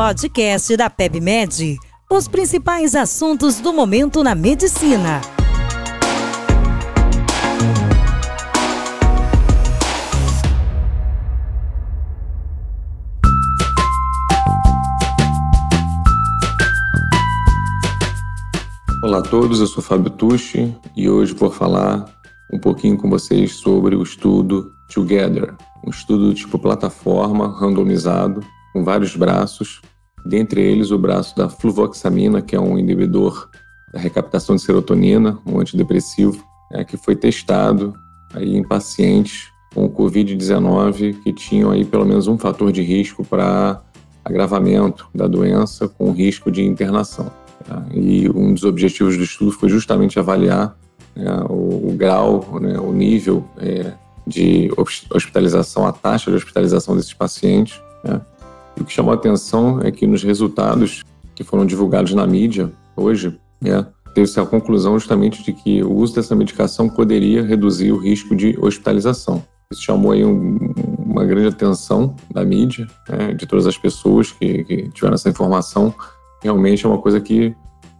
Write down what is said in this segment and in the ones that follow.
podcast da PebMed. Os principais assuntos do momento na medicina. Olá a todos, eu sou Fábio Tucci e hoje vou falar um pouquinho com vocês sobre o estudo Together, um estudo tipo plataforma, randomizado, com vários braços, dentre eles o braço da fluvoxamina, que é um inibidor da recaptação de serotonina, um antidepressivo, é, que foi testado aí em pacientes com Covid-19 que tinham aí pelo menos um fator de risco para agravamento da doença com risco de internação. Tá? E um dos objetivos do estudo foi justamente avaliar né, o, o, grau, né, o nível é, de hospitalização, a taxa de hospitalização desses pacientes. Né? O que chamou a atenção é que nos resultados que foram divulgados na mídia hoje, né, teve-se a conclusão justamente de que o uso dessa medicação poderia reduzir o risco de hospitalização. Isso chamou aí um, uma grande atenção da mídia, né, de todas as pessoas que, que tiveram essa informação. Realmente é uma coisa que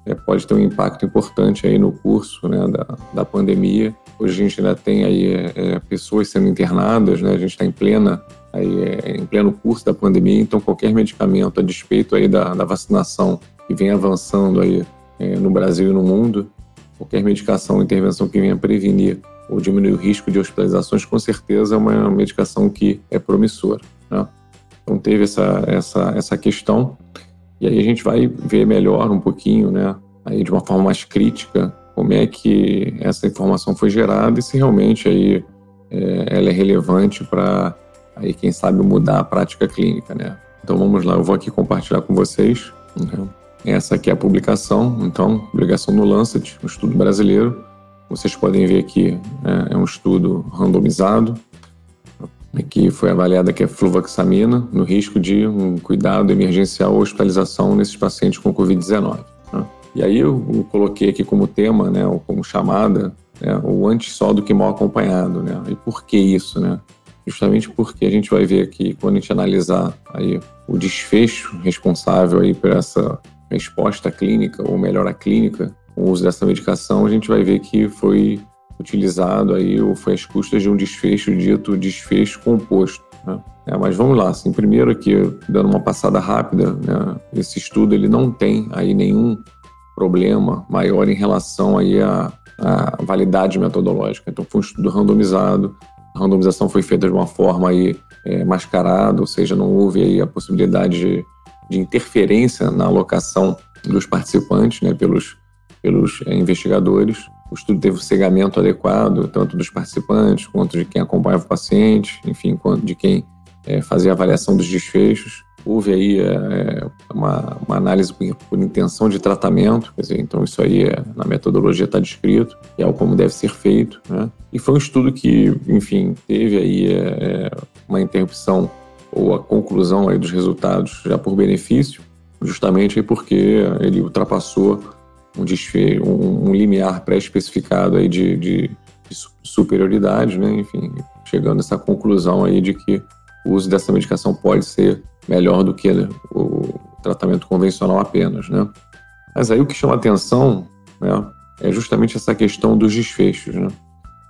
é, pode ter um impacto importante aí no curso né, da, da pandemia. Hoje a gente ainda tem aí é, é pessoas sendo internadas, né, a gente está em plena aí, é, em pleno curso da pandemia, então qualquer medicamento a despeito aí da, da vacinação que vem avançando aí é, no Brasil e no mundo, qualquer medicação, intervenção que venha prevenir ou diminuir o risco de hospitalizações, com certeza é uma medicação que é promissora. Né? Então teve essa, essa, essa questão. E aí a gente vai ver melhor um pouquinho, né, aí de uma forma mais crítica, como é que essa informação foi gerada e se realmente aí é, ela é relevante para aí quem sabe mudar a prática clínica, né? Então vamos lá, eu vou aqui compartilhar com vocês. Né? Essa aqui é a publicação, então publicação no Lancet, um estudo brasileiro. Vocês podem ver aqui né, é um estudo randomizado que foi avaliada que é fluvoxamina no risco de um cuidado emergencial ou hospitalização nesses pacientes com Covid-19. Né? E aí eu, eu, coloquei aqui como tema, né, ou como chamada, né, o antes só do que mal acompanhado. Né? E por que isso? Né? Justamente porque a gente vai ver aqui, quando a gente analisar aí o desfecho responsável aí por essa resposta clínica, ou melhor, a clínica, com o uso dessa medicação, a gente vai ver que foi utilizado aí ou foi às custas de um desfecho dito desfecho composto. Né? É, mas vamos lá, assim, primeiro aqui, dando uma passada rápida, né, esse estudo ele não tem aí nenhum problema maior em relação aí à, à validade metodológica. Então foi um estudo randomizado, a randomização foi feita de uma forma aí é, mascarada, ou seja, não houve aí a possibilidade de, de interferência na alocação dos participantes, né, pelos pelos é, investigadores. O estudo teve o cegamento adequado, tanto dos participantes quanto de quem acompanhava o paciente, enfim, quanto de quem é, fazia a avaliação dos desfechos. Houve aí é, uma, uma, análise por, por, intenção de tratamento, quer dizer, então isso aí é, na metodologia está descrito, é o como deve ser feito. Né? E foi um estudo que, enfim, teve aí é, uma interrupção ou a conclusão aí dos resultados já por benefício, justamente porque ele ultrapassou um um, um limiar pré-especificado aí de, de, de, superioridade, né? Enfim, chegando a essa conclusão aí de que o uso dessa medicação pode ser melhor do que o tratamento convencional apenas, né? Mas aí o que chama atenção, né, é justamente essa questão dos desfechos, né?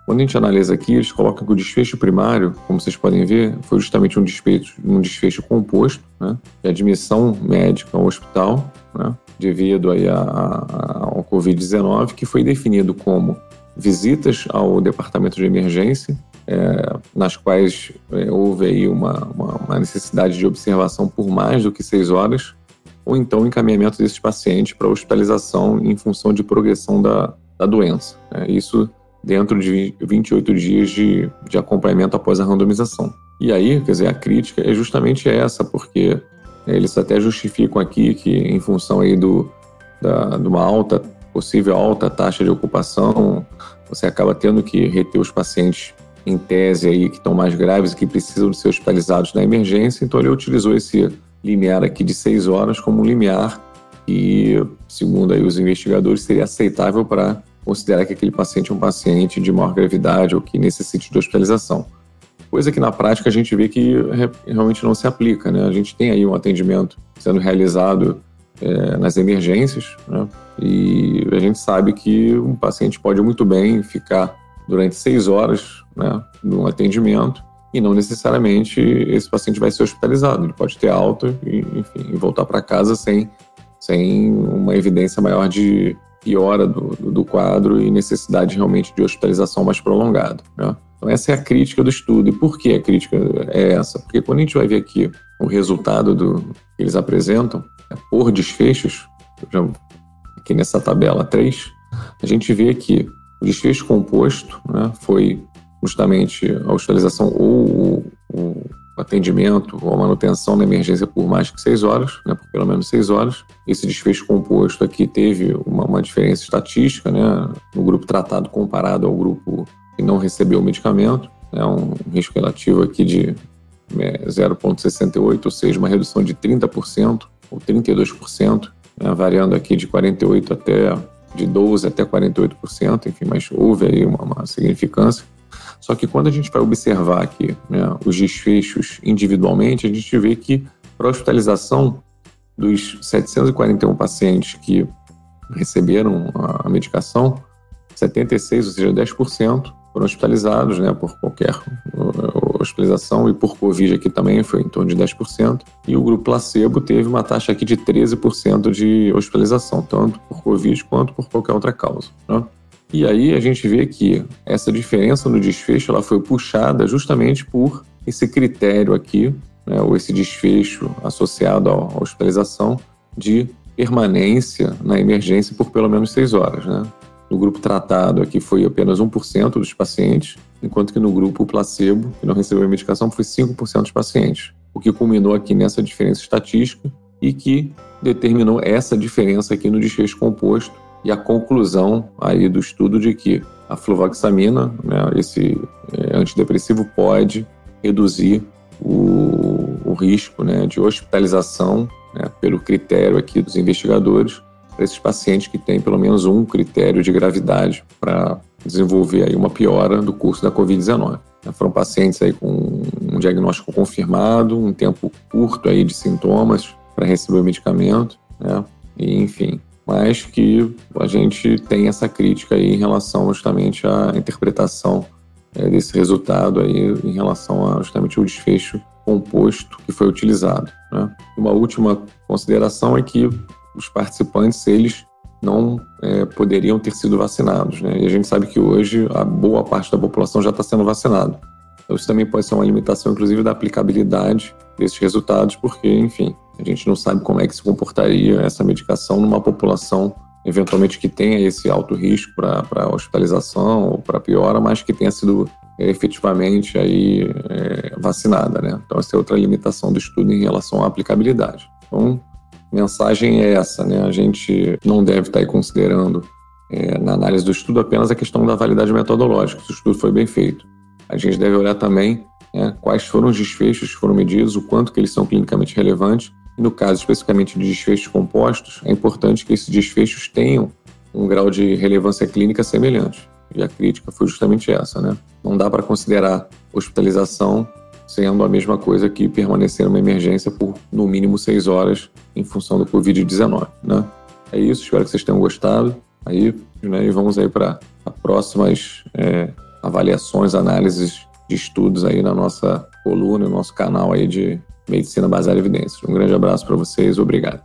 Quando a gente analisa aqui, eles colocam que o desfecho primário, como vocês podem ver, foi justamente um desfecho, um desfecho composto, né? De admissão médica ao hospital, né? devido aí a, a, ao Covid-19, que foi definido como visitas ao departamento de emergência, é, nas quais é, houve aí uma, uma, uma, necessidade de observação por mais do que seis horas, ou então encaminhamento desses pacientes para hospitalização em função de progressão da, da doença. É, isso dentro de 28 dias de, de acompanhamento após a randomização. E aí, quer dizer, a crítica é justamente essa, porque eles até justificam aqui que, em função aí do, da, de uma alta, possível alta taxa de ocupação, você acaba tendo que reter os pacientes em tese aí que estão mais graves e que precisam de ser hospitalizados na emergência. Então ele utilizou esse limiar aqui de seis horas como um limiar que, segundo aí os investigadores, seria aceitável para considerar que aquele paciente é um paciente de maior gravidade ou que necessite de hospitalização. coisa que na prática a gente vê que realmente não se aplica. Né? A gente tem aí um atendimento sendo realizado é, nas emergências, né? e a gente sabe que um paciente pode muito bem ficar durante seis horas né, no atendimento e não necessariamente esse paciente vai ser hospitalizado. Ele pode ter alta e, enfim, e voltar para casa sem, sem uma evidência maior de piora do, do, quadro e necessidade realmente de hospitalização mais prolongada. Né? Então, essa é a crítica do estudo. E por que a crítica é essa? Porque quando a gente vai ver aqui o resultado do, que eles apresentam, é por desfechos, já, aqui nessa tabela 3, a gente vê que o desfecho composto né, foi justamente a hospitalização ou o, atendimento ou a manutenção da emergência por mais que seis horas, né, por pelo menos seis horas. Esse desfecho composto aqui teve uma, uma diferença estatística né, no grupo tratado comparado ao grupo que não recebeu o medicamento, é um risco relativo aqui de 0,68, é, ou seja, uma redução de 30% ou 32%, né, variando aqui de 48 até de 12 até 48%, enfim, mas houve aí uma, uma significância. Só que quando a gente vai observar aqui né, os desfechos individualmente, a gente vê que para a hospitalização dos 741 pacientes que receberam a medicação, 76, ou seja, 10%, foram hospitalizados né, por qualquer hospitalização e por Covid aqui também foi em torno de 10%. E o grupo placebo teve uma taxa aqui de 13% de hospitalização, tanto por Covid quanto por qualquer outra causa. Né? E aí a gente vê que essa diferença no desfecho ela foi puxada justamente por esse critério aqui, né, ou esse desfecho associado à hospitalização de permanência na emergência por pelo menos seis horas. Né? No grupo tratado aqui foi apenas 1% dos pacientes, enquanto que no grupo placebo, que não recebeu a medicação, foi 5% dos pacientes, o que culminou aqui nessa diferença estatística e que determinou essa diferença aqui no desfecho composto e a conclusão aí do estudo de que a fluvoxamina, né, esse é, antidepressivo, pode reduzir o, o risco né, de hospitalização, né, pelo critério aqui dos investigadores, esses pacientes que têm pelo menos um critério de gravidade para desenvolver aí uma piora do curso da Covid-19. Foram pacientes aí com um diagnóstico confirmado, um tempo curto aí de sintomas para receber o medicamento, né? E, enfim, mas que a gente tem essa crítica aí em relação justamente à interpretação é, desse resultado aí em relação a justamente o desfecho composto que foi utilizado. Né? Uma última consideração é que os participantes eles não é, poderiam ter sido vacinados. Né? E a gente sabe que hoje a boa parte da população já está sendo vacinada. Então, isso também pode ser uma limitação, inclusive, da aplicabilidade desses resultados, porque, enfim, a gente não sabe como é que se comportaria essa medicação numa população, eventualmente, que tenha esse alto risco para hospitalização ou para piora, mas que tenha sido é, efetivamente aí, é, vacinada. Né? Então, essa é outra limitação do estudo em relação à aplicabilidade. Então, mensagem é essa, né? A gente não deve estar aí considerando é, na análise do estudo apenas a questão da validade metodológica, se o estudo foi bem feito. A gente deve olhar também né, quais foram os desfechos que foram medidos, o quanto que eles são clinicamente relevantes. E no caso especificamente de desfechos compostos, é importante que esses desfechos tenham um grau de relevância clínica semelhante. E a crítica foi justamente essa, né? Não dá para considerar hospitalização sendo a mesma coisa que permanecer numa emergência por no mínimo seis horas em função do Covid-19. Né? É isso, espero que vocês tenham gostado. Aí, né, e vamos aí para próximas é, avaliações, análises de estudos aí na nossa coluna, no nosso canal aí de Medicina Baseada em Evidências. Um grande abraço para vocês, obrigado.